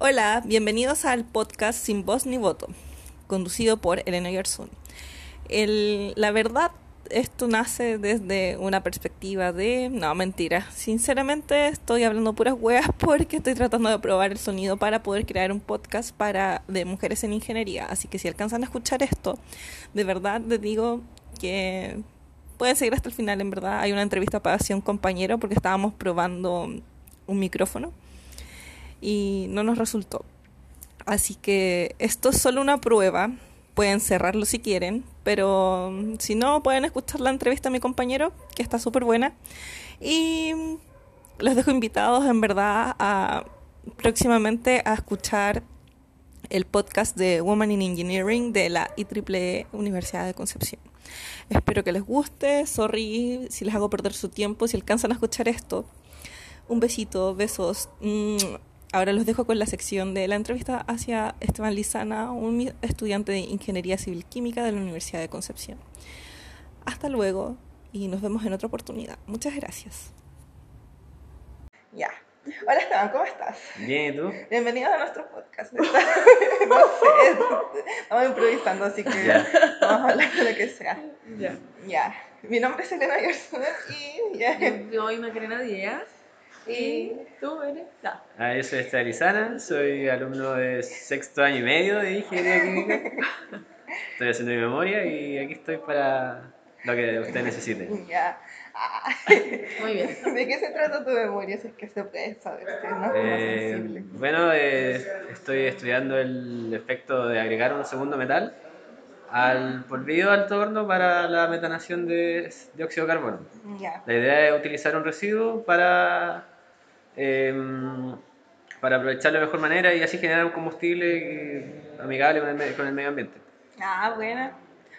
Hola, bienvenidos al podcast Sin Voz ni Voto, conducido por Elena Gerson. El, la verdad, esto nace desde una perspectiva de... No, mentira. Sinceramente estoy hablando puras hueas porque estoy tratando de probar el sonido para poder crear un podcast para de mujeres en ingeniería. Así que si alcanzan a escuchar esto, de verdad les digo que pueden seguir hasta el final, en verdad. Hay una entrevista para hacer un compañero porque estábamos probando un micrófono y no nos resultó. Así que esto es solo una prueba. Pueden cerrarlo si quieren, pero mm, si no, pueden escuchar la entrevista a mi compañero, que está súper buena. Y los dejo invitados, en verdad, a próximamente a escuchar el podcast de Woman in Engineering de la IEEE Universidad de Concepción. Espero que les guste. Sorry si les hago perder su tiempo, si alcanzan a escuchar esto. Un besito, besos. Ahora los dejo con la sección de la entrevista hacia Esteban Lizana, un estudiante de Ingeniería Civil Química de la Universidad de Concepción. Hasta luego y nos vemos en otra oportunidad. Muchas gracias. Ya. Hola Esteban, ¿cómo estás? Bien, ¿y tú? Bienvenido a nuestro podcast. no sé, estamos improvisando, así que vamos a hablar de lo que sea. Ya. Ya. Mi nombre es Elena Gerson y. Yo soy Macarena Díaz. ¿Y tú eres? No. Ah, yo soy Esteban soy alumno de sexto año y medio de Ingeniería Química. Estoy haciendo mi memoria y aquí estoy para lo que usted necesite. Ya. Muy bien. ¿De qué se trata tu memoria? Si es que se puede saber, no eh, Bueno, eh, estoy estudiando el efecto de agregar un segundo metal al polvillo alto horno para la metanación de dióxido de carbono. Ya. La idea es utilizar un residuo para Em, para aprovecharlo de mejor manera y así generar un combustible amigable con el, con el medio ambiente. Ah, buena.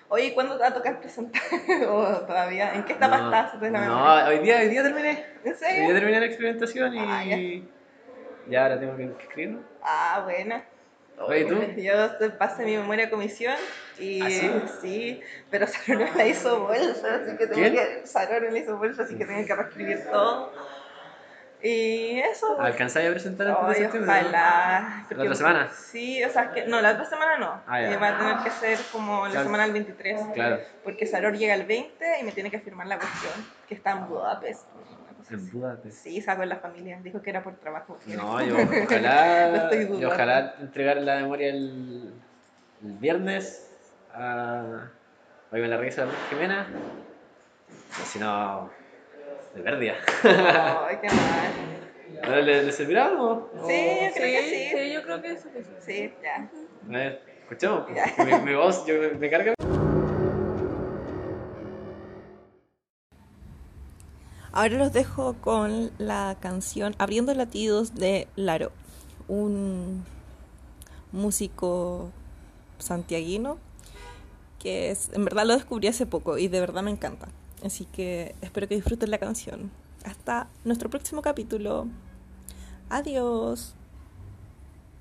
Oye, ¿cuándo te va a tocar presentar? ¿O todavía? ¿En qué etapa estás de la No, hoy día, hoy día terminé. ¿En serio? Hoy día terminé la experimentación y ah, ya. ahora tengo que escribirlo. Ah, buena. Oye, ¿tú? Yo pasé mi memoria a comisión y ¿Ah, sí? pero Sarón me la hizo bolsa, así que tengo que Sarón me la hizo bolsa, así que tengo que reescribir todo. Y eso. ¿Alcanzáis a presentar el de septiembre? Ojalá. ¿La otra semana? Sí, o sea, que no, la otra semana no. Ah, va a tener que ser como la semana del 23. Claro. Porque Saror llega el 20 y me tiene que firmar la cuestión, que está en Budapest. ¿En Budapest? Sí, sacó en la familia. Dijo que era por trabajo. No, yo ojalá, yo ojalá entregar la memoria el, el viernes a... Oiga, la revisa Jimena. Si no, de pérdida. Ay, qué mal. ¿Le, ¿Le servirá algo? Sí, yo creo que sí. Sí, yo creo que sí. Sí, ya. A ver, escuchemos. Mi, mi, voz yo, me carga. Ahora los dejo con la canción Abriendo latidos de Laro, un músico santiaguino que es, en verdad lo descubrí hace poco y de verdad me encanta. Así que espero que disfruten la canción. Hasta nuestro próximo capítulo. Adiós.